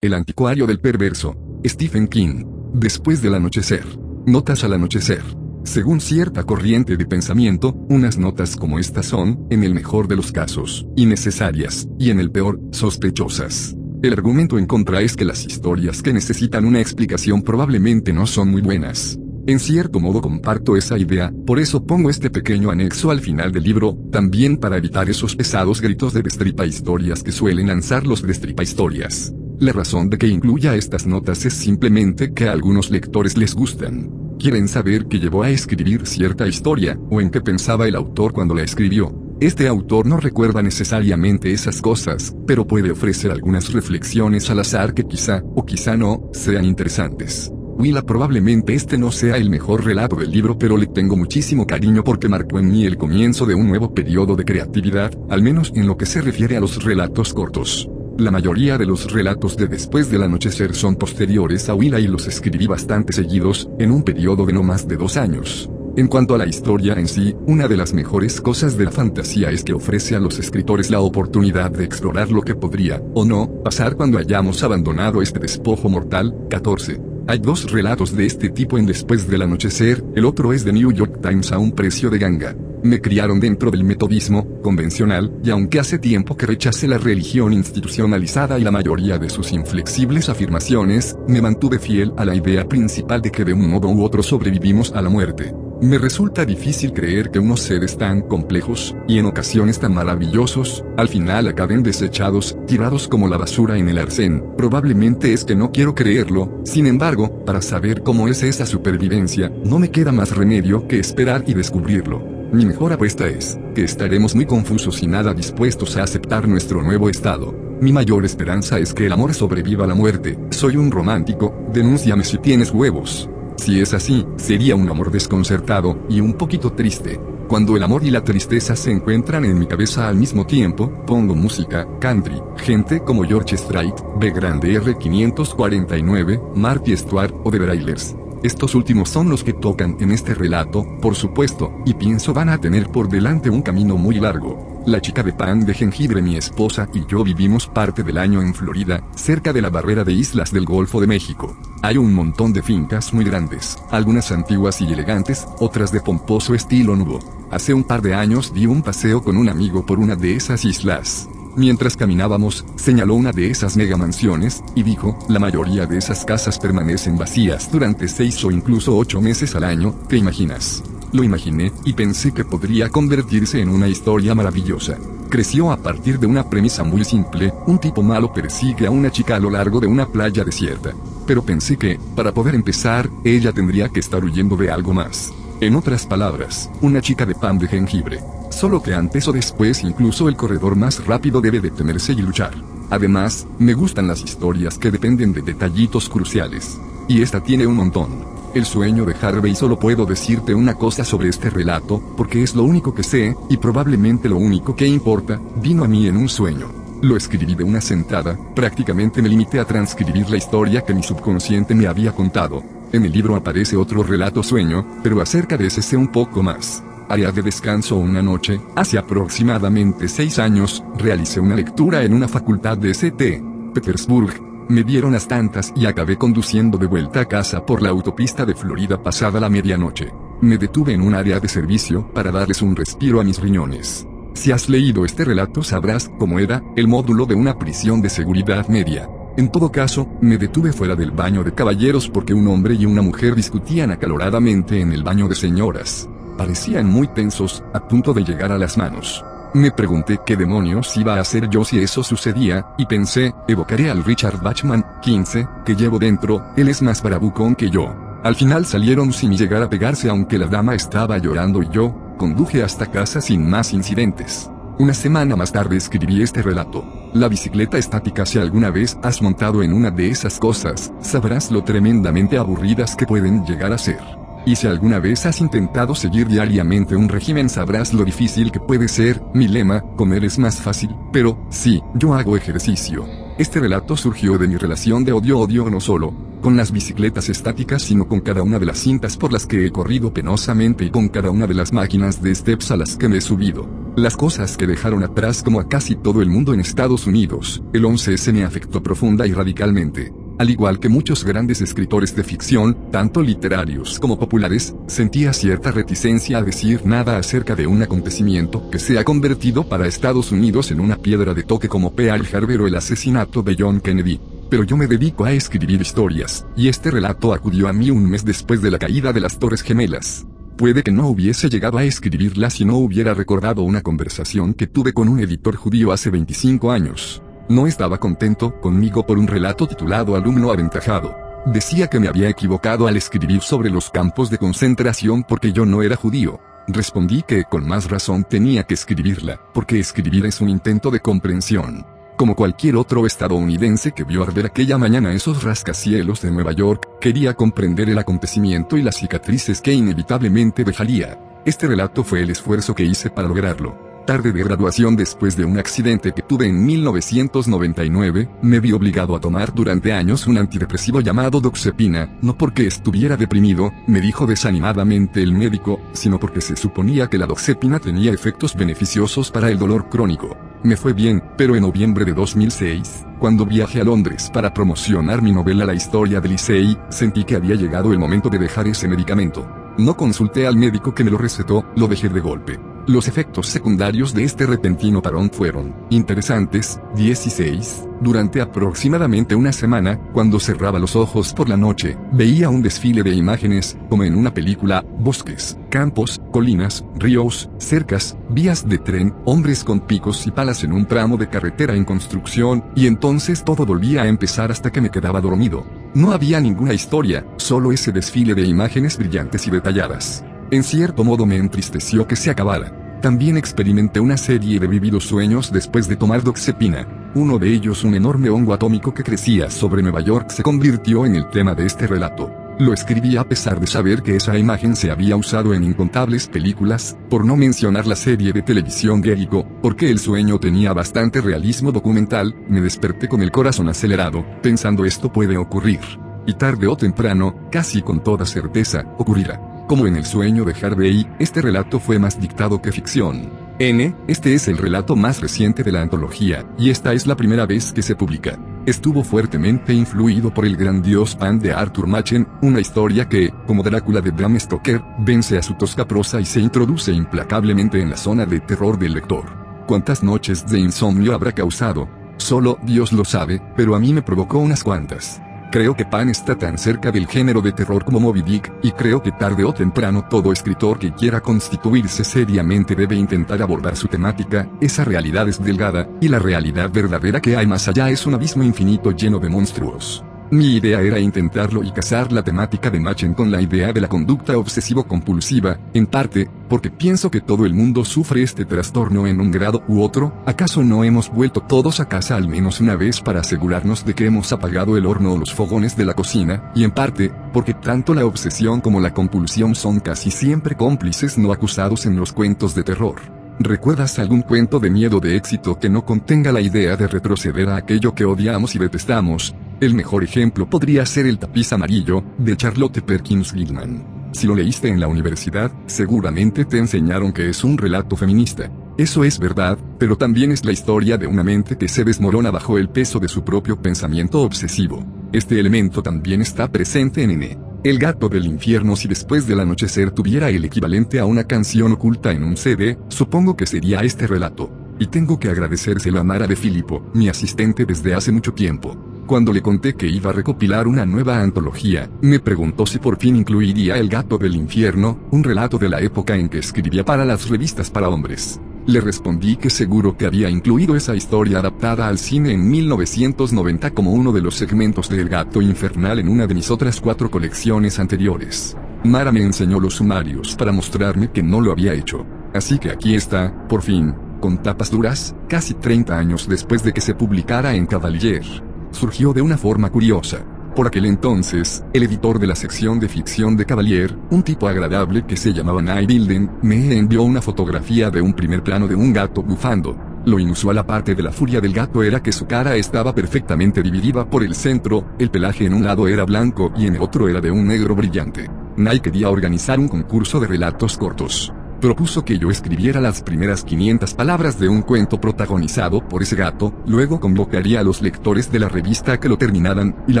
El anticuario del perverso. Stephen King. Después del anochecer. Notas al anochecer. Según cierta corriente de pensamiento, unas notas como estas son, en el mejor de los casos, innecesarias, y en el peor, sospechosas. El argumento en contra es que las historias que necesitan una explicación probablemente no son muy buenas. En cierto modo comparto esa idea, por eso pongo este pequeño anexo al final del libro, también para evitar esos pesados gritos de destripa historias que suelen lanzar los destripa historias. La razón de que incluya estas notas es simplemente que a algunos lectores les gustan. Quieren saber qué llevó a escribir cierta historia, o en qué pensaba el autor cuando la escribió. Este autor no recuerda necesariamente esas cosas, pero puede ofrecer algunas reflexiones al azar que quizá, o quizá no, sean interesantes. Willa probablemente este no sea el mejor relato del libro pero le tengo muchísimo cariño porque marcó en mí el comienzo de un nuevo periodo de creatividad, al menos en lo que se refiere a los relatos cortos. La mayoría de los relatos de Después del Anochecer son posteriores a Willa y los escribí bastante seguidos, en un periodo de no más de dos años. En cuanto a la historia en sí, una de las mejores cosas de la fantasía es que ofrece a los escritores la oportunidad de explorar lo que podría, o no, pasar cuando hayamos abandonado este despojo mortal. 14. Hay dos relatos de este tipo en Después del Anochecer, el otro es de New York Times a un precio de ganga. Me criaron dentro del metodismo convencional, y aunque hace tiempo que rechacé la religión institucionalizada y la mayoría de sus inflexibles afirmaciones, me mantuve fiel a la idea principal de que de un modo u otro sobrevivimos a la muerte. Me resulta difícil creer que unos seres tan complejos, y en ocasiones tan maravillosos, al final acaben desechados, tirados como la basura en el arcén. Probablemente es que no quiero creerlo, sin embargo, para saber cómo es esa supervivencia, no me queda más remedio que esperar y descubrirlo. Mi mejor apuesta es, que estaremos muy confusos y nada dispuestos a aceptar nuestro nuevo estado. Mi mayor esperanza es que el amor sobreviva a la muerte. Soy un romántico, denúnciame si tienes huevos. Si es así, sería un amor desconcertado, y un poquito triste. Cuando el amor y la tristeza se encuentran en mi cabeza al mismo tiempo, pongo música, country, gente como George Strait, B. Grande R549, Marty Stuart o The Brailers. Estos últimos son los que tocan en este relato, por supuesto, y pienso van a tener por delante un camino muy largo. La chica de pan de jengibre mi esposa y yo vivimos parte del año en Florida, cerca de la barrera de islas del Golfo de México. Hay un montón de fincas muy grandes, algunas antiguas y elegantes, otras de pomposo estilo nubo. Hace un par de años di un paseo con un amigo por una de esas islas. Mientras caminábamos, señaló una de esas mega mansiones, y dijo, la mayoría de esas casas permanecen vacías durante seis o incluso ocho meses al año, ¿te imaginas? Lo imaginé, y pensé que podría convertirse en una historia maravillosa. Creció a partir de una premisa muy simple, un tipo malo persigue a una chica a lo largo de una playa desierta. Pero pensé que, para poder empezar, ella tendría que estar huyendo de algo más. En otras palabras, una chica de pan de jengibre. Solo que antes o después incluso el corredor más rápido debe detenerse y luchar. Además, me gustan las historias que dependen de detallitos cruciales. Y esta tiene un montón. El sueño de Harvey solo puedo decirte una cosa sobre este relato, porque es lo único que sé, y probablemente lo único que importa, vino a mí en un sueño. Lo escribí de una sentada, prácticamente me limité a transcribir la historia que mi subconsciente me había contado, en el libro aparece otro relato sueño, pero acerca de ese sé un poco más. Área de descanso una noche, hace aproximadamente seis años, realicé una lectura en una facultad de St. Petersburg. Me dieron las tantas y acabé conduciendo de vuelta a casa por la autopista de Florida pasada la medianoche. Me detuve en un área de servicio para darles un respiro a mis riñones. Si has leído este relato sabrás cómo era el módulo de una prisión de seguridad media. En todo caso, me detuve fuera del baño de caballeros porque un hombre y una mujer discutían acaloradamente en el baño de señoras. Parecían muy tensos, a punto de llegar a las manos. Me pregunté qué demonios iba a hacer yo si eso sucedía, y pensé, evocaré al Richard Bachman, 15, que llevo dentro, él es más bravucón que yo. Al final salieron sin llegar a pegarse aunque la dama estaba llorando y yo, conduje hasta casa sin más incidentes. Una semana más tarde escribí este relato. La bicicleta estática si alguna vez has montado en una de esas cosas, sabrás lo tremendamente aburridas que pueden llegar a ser. Y si alguna vez has intentado seguir diariamente un régimen sabrás lo difícil que puede ser, mi lema, comer es más fácil, pero, sí, yo hago ejercicio. Este relato surgió de mi relación de odio-odio no solo con las bicicletas estáticas sino con cada una de las cintas por las que he corrido penosamente y con cada una de las máquinas de steps a las que me he subido. Las cosas que dejaron atrás como a casi todo el mundo en Estados Unidos, el 11S me afectó profunda y radicalmente. Al igual que muchos grandes escritores de ficción, tanto literarios como populares, sentía cierta reticencia a decir nada acerca de un acontecimiento que se ha convertido para Estados Unidos en una piedra de toque como Pearl Harbor o el asesinato de John Kennedy. Pero yo me dedico a escribir historias, y este relato acudió a mí un mes después de la caída de las Torres Gemelas. Puede que no hubiese llegado a escribirla si no hubiera recordado una conversación que tuve con un editor judío hace 25 años. No estaba contento conmigo por un relato titulado Alumno Aventajado. Decía que me había equivocado al escribir sobre los campos de concentración porque yo no era judío. Respondí que con más razón tenía que escribirla, porque escribir es un intento de comprensión. Como cualquier otro estadounidense que vio arder aquella mañana esos rascacielos de Nueva York, quería comprender el acontecimiento y las cicatrices que inevitablemente dejaría. Este relato fue el esfuerzo que hice para lograrlo tarde de graduación después de un accidente que tuve en 1999, me vi obligado a tomar durante años un antidepresivo llamado doxepina, no porque estuviera deprimido, me dijo desanimadamente el médico, sino porque se suponía que la doxepina tenía efectos beneficiosos para el dolor crónico. Me fue bien, pero en noviembre de 2006, cuando viajé a Londres para promocionar mi novela La historia de Licey, sentí que había llegado el momento de dejar ese medicamento. No consulté al médico que me lo recetó, lo dejé de golpe. Los efectos secundarios de este repentino parón fueron interesantes. 16. Durante aproximadamente una semana, cuando cerraba los ojos por la noche, veía un desfile de imágenes, como en una película, bosques, campos, colinas, ríos, cercas, vías de tren, hombres con picos y palas en un tramo de carretera en construcción, y entonces todo volvía a empezar hasta que me quedaba dormido. No había ninguna historia, solo ese desfile de imágenes brillantes y detalladas. En cierto modo me entristeció que se acabara. También experimenté una serie de vividos sueños después de tomar doxepina. Uno de ellos, un enorme hongo atómico que crecía sobre Nueva York, se convirtió en el tema de este relato. Lo escribí a pesar de saber que esa imagen se había usado en incontables películas, por no mencionar la serie de televisión Jericho, porque el sueño tenía bastante realismo documental, me desperté con el corazón acelerado, pensando esto puede ocurrir. Y tarde o temprano, casi con toda certeza, ocurrirá. Como en el sueño de Harvey, este relato fue más dictado que ficción. N, este es el relato más reciente de la antología, y esta es la primera vez que se publica. Estuvo fuertemente influido por el gran dios Pan de Arthur Machen, una historia que, como Drácula de Bram Stoker, vence a su tosca prosa y se introduce implacablemente en la zona de terror del lector. ¿Cuántas noches de insomnio habrá causado? Solo Dios lo sabe, pero a mí me provocó unas cuantas. Creo que Pan está tan cerca del género de terror como Moby Dick, y creo que tarde o temprano todo escritor que quiera constituirse seriamente debe intentar abordar su temática, esa realidad es delgada, y la realidad verdadera que hay más allá es un abismo infinito lleno de monstruos. Mi idea era intentarlo y casar la temática de Machen con la idea de la conducta obsesivo-compulsiva, en parte, porque pienso que todo el mundo sufre este trastorno en un grado u otro, ¿acaso no hemos vuelto todos a casa al menos una vez para asegurarnos de que hemos apagado el horno o los fogones de la cocina? Y en parte, porque tanto la obsesión como la compulsión son casi siempre cómplices no acusados en los cuentos de terror. ¿Recuerdas algún cuento de miedo de éxito que no contenga la idea de retroceder a aquello que odiamos y detestamos? El mejor ejemplo podría ser El tapiz amarillo, de Charlotte Perkins Gilman. Si lo leíste en la universidad, seguramente te enseñaron que es un relato feminista. Eso es verdad, pero también es la historia de una mente que se desmorona bajo el peso de su propio pensamiento obsesivo. Este elemento también está presente en N. El gato del infierno si después del anochecer tuviera el equivalente a una canción oculta en un CD, supongo que sería este relato. Y tengo que agradecérselo a Mara de Filippo, mi asistente desde hace mucho tiempo. Cuando le conté que iba a recopilar una nueva antología, me preguntó si por fin incluiría El gato del infierno, un relato de la época en que escribía para las revistas para hombres. Le respondí que seguro que había incluido esa historia adaptada al cine en 1990 como uno de los segmentos de El gato infernal en una de mis otras cuatro colecciones anteriores. Mara me enseñó los sumarios para mostrarme que no lo había hecho. Así que aquí está, por fin, con tapas duras, casi 30 años después de que se publicara en Cavalier surgió de una forma curiosa. Por aquel entonces, el editor de la sección de ficción de Cavalier, un tipo agradable que se llamaba Night Bilden, me envió una fotografía de un primer plano de un gato bufando. Lo inusual aparte de la furia del gato era que su cara estaba perfectamente dividida por el centro, el pelaje en un lado era blanco y en el otro era de un negro brillante. Nike quería organizar un concurso de relatos cortos. Propuso que yo escribiera las primeras 500 palabras de un cuento protagonizado por ese gato, luego convocaría a los lectores de la revista a que lo terminaran, y la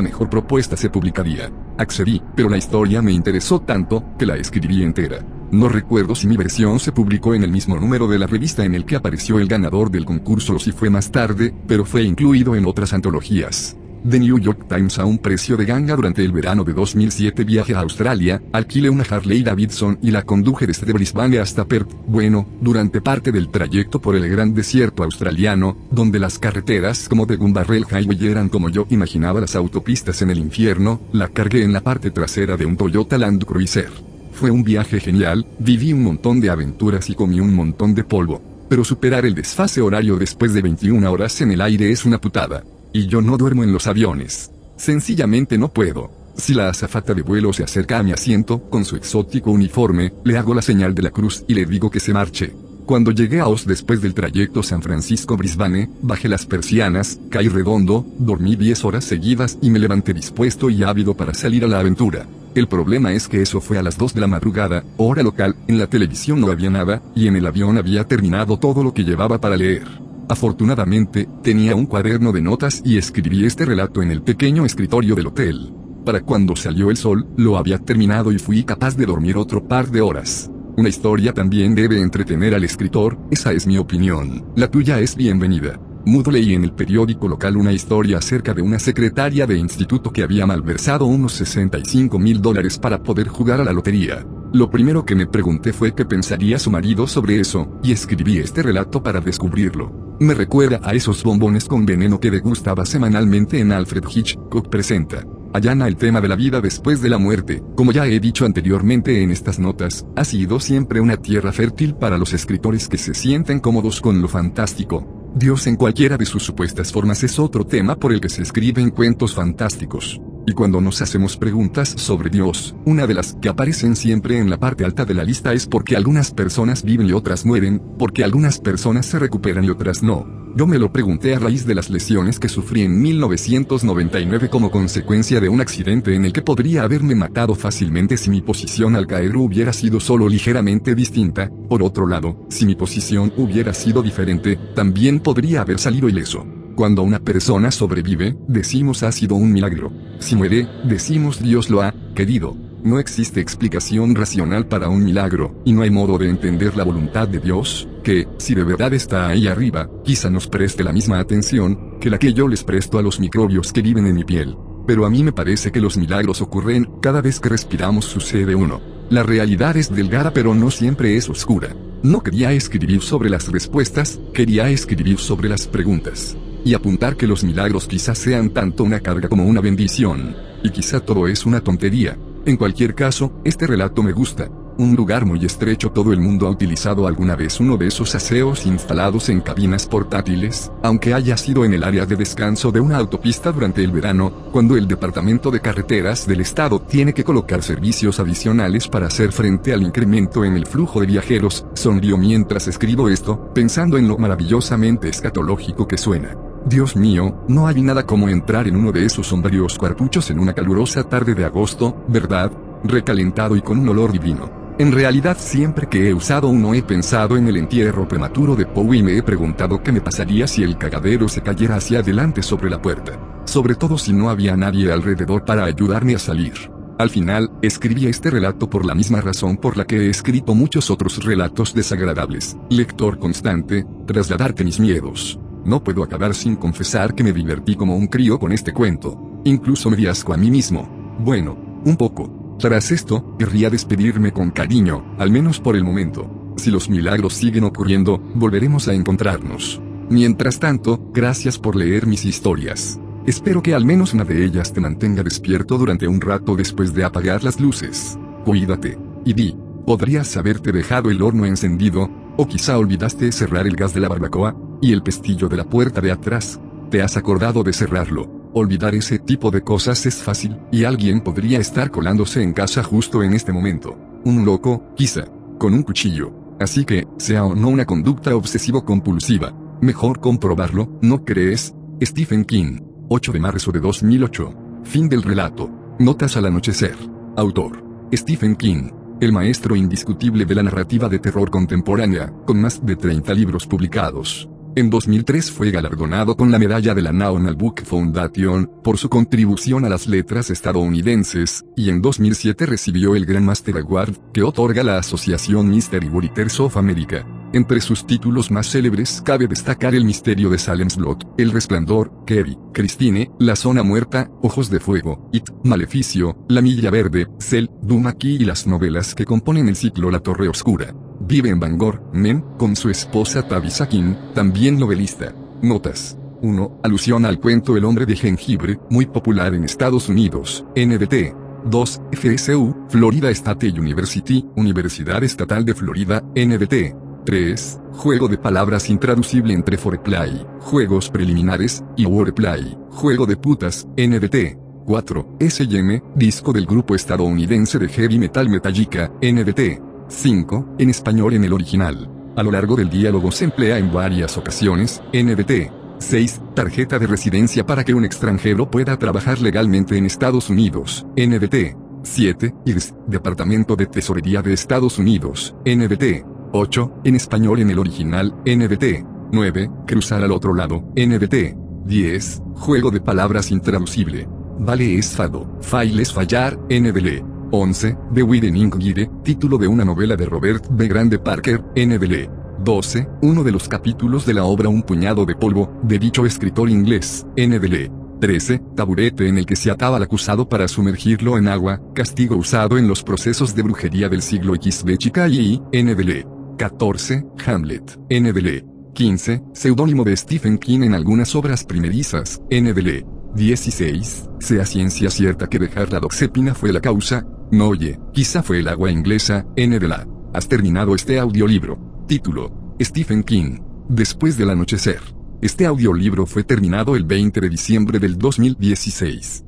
mejor propuesta se publicaría. Accedí, pero la historia me interesó tanto, que la escribí entera. No recuerdo si mi versión se publicó en el mismo número de la revista en el que apareció el ganador del concurso o si fue más tarde, pero fue incluido en otras antologías. The New York Times a un precio de ganga durante el verano de 2007 viaje a Australia, alquilé una Harley Davidson y la conduje desde Brisbane hasta Perth. Bueno, durante parte del trayecto por el gran desierto australiano, donde las carreteras como de Gumbarrel Highway eran como yo imaginaba las autopistas en el infierno, la cargué en la parte trasera de un Toyota Land Cruiser. Fue un viaje genial, viví un montón de aventuras y comí un montón de polvo. Pero superar el desfase horario después de 21 horas en el aire es una putada. Y yo no duermo en los aviones. Sencillamente no puedo. Si la azafata de vuelo se acerca a mi asiento, con su exótico uniforme, le hago la señal de la cruz y le digo que se marche. Cuando llegué a Oz después del trayecto San Francisco-Brisbane, bajé las persianas, caí redondo, dormí 10 horas seguidas y me levanté dispuesto y ávido para salir a la aventura. El problema es que eso fue a las 2 de la madrugada, hora local, en la televisión no había nada, y en el avión había terminado todo lo que llevaba para leer. Afortunadamente, tenía un cuaderno de notas y escribí este relato en el pequeño escritorio del hotel. Para cuando salió el sol, lo había terminado y fui capaz de dormir otro par de horas. Una historia también debe entretener al escritor, esa es mi opinión. La tuya es bienvenida. Mudo leí en el periódico local una historia acerca de una secretaria de instituto que había malversado unos 65 mil dólares para poder jugar a la lotería. Lo primero que me pregunté fue qué pensaría su marido sobre eso, y escribí este relato para descubrirlo. Me recuerda a esos bombones con veneno que degustaba semanalmente en Alfred Hitchcock Presenta. Allana el tema de la vida después de la muerte, como ya he dicho anteriormente en estas notas, ha sido siempre una tierra fértil para los escritores que se sienten cómodos con lo fantástico. Dios en cualquiera de sus supuestas formas es otro tema por el que se escriben cuentos fantásticos. Y cuando nos hacemos preguntas sobre Dios, una de las que aparecen siempre en la parte alta de la lista es porque algunas personas viven y otras mueren, porque algunas personas se recuperan y otras no. Yo me lo pregunté a raíz de las lesiones que sufrí en 1999 como consecuencia de un accidente en el que podría haberme matado fácilmente si mi posición al caer hubiera sido solo ligeramente distinta, por otro lado, si mi posición hubiera sido diferente, también podría haber salido ileso. Cuando una persona sobrevive, decimos ha sido un milagro. Si muere, decimos Dios lo ha querido. No existe explicación racional para un milagro, y no hay modo de entender la voluntad de Dios, que, si de verdad está ahí arriba, quizá nos preste la misma atención, que la que yo les presto a los microbios que viven en mi piel. Pero a mí me parece que los milagros ocurren, cada vez que respiramos sucede uno. La realidad es delgada pero no siempre es oscura. No quería escribir sobre las respuestas, quería escribir sobre las preguntas y apuntar que los milagros quizás sean tanto una carga como una bendición, y quizá todo es una tontería. En cualquier caso, este relato me gusta. Un lugar muy estrecho todo el mundo ha utilizado alguna vez uno de esos aseos instalados en cabinas portátiles, aunque haya sido en el área de descanso de una autopista durante el verano, cuando el Departamento de Carreteras del Estado tiene que colocar servicios adicionales para hacer frente al incremento en el flujo de viajeros, sonrió mientras escribo esto, pensando en lo maravillosamente escatológico que suena. Dios mío, no hay nada como entrar en uno de esos sombríos cuartuchos en una calurosa tarde de agosto, ¿verdad? Recalentado y con un olor divino. En realidad siempre que he usado uno he pensado en el entierro prematuro de Poe y me he preguntado qué me pasaría si el cagadero se cayera hacia adelante sobre la puerta. Sobre todo si no había nadie alrededor para ayudarme a salir. Al final, escribí este relato por la misma razón por la que he escrito muchos otros relatos desagradables. Lector constante, trasladarte mis miedos. No puedo acabar sin confesar que me divertí como un crío con este cuento. Incluso me di asco a mí mismo. Bueno, un poco. Tras esto, querría despedirme con cariño, al menos por el momento. Si los milagros siguen ocurriendo, volveremos a encontrarnos. Mientras tanto, gracias por leer mis historias. Espero que al menos una de ellas te mantenga despierto durante un rato después de apagar las luces. Cuídate. Y di, podrías haberte dejado el horno encendido, o quizá olvidaste cerrar el gas de la barbacoa, y el pestillo de la puerta de atrás. ¿Te has acordado de cerrarlo? Olvidar ese tipo de cosas es fácil, y alguien podría estar colándose en casa justo en este momento. Un loco, quizá, con un cuchillo. Así que, sea o no una conducta obsesivo-compulsiva, Mejor comprobarlo, ¿no crees? Stephen King. 8 de marzo de 2008. Fin del relato. Notas al anochecer. Autor. Stephen King. El maestro indiscutible de la narrativa de terror contemporánea, con más de 30 libros publicados. En 2003 fue galardonado con la medalla de la National Book Foundation, por su contribución a las letras estadounidenses, y en 2007 recibió el Grand Master Award, que otorga la Asociación Mystery Writers of America. Entre sus títulos más célebres cabe destacar El misterio de Salem's Lot, El resplandor, Kerry, Christine, La zona muerta, Ojos de fuego, It, Maleficio, La milla verde, Cell, Dumaki y las novelas que componen el ciclo La torre oscura. Vive en Bangor, Men, con su esposa Tabitha King, también novelista. Notas. 1. Alusión al cuento El hombre de jengibre, muy popular en Estados Unidos, NBT. 2. FSU, Florida State University, Universidad Estatal de Florida, NBT. 3. Juego de palabras intraducible entre foreplay, juegos preliminares, y wordplay, juego de putas, NBT. 4. S&M, disco del grupo estadounidense de heavy metal Metallica, NBT. 5. En español en el original. A lo largo del diálogo se emplea en varias ocasiones, NBT. 6. Tarjeta de residencia para que un extranjero pueda trabajar legalmente en Estados Unidos, NBT. 7. IRS, Departamento de Tesorería de Estados Unidos, NBT. 8. En español en el original, NBT. 9. Cruzar al otro lado, NBT. 10. Juego de palabras intraducible. Vale es fado, fail es fallar, NBL. 11. The Widening Guide, título de una novela de Robert B. Grande Parker, NBL. 12. Uno de los capítulos de la obra Un puñado de polvo, de dicho escritor inglés, NBL. 13. Taburete en el que se ataba al acusado para sumergirlo en agua, castigo usado en los procesos de brujería del siglo XB y NBL. 14. Hamlet, NBL. 15. Seudónimo de Stephen King en algunas obras primerizas, NBL. 16. Sea ciencia cierta que dejar la doxepina fue la causa. No oye, quizá fue el agua inglesa, NBLA. Has terminado este audiolibro. Título. Stephen King. Después del anochecer. Este audiolibro fue terminado el 20 de diciembre del 2016.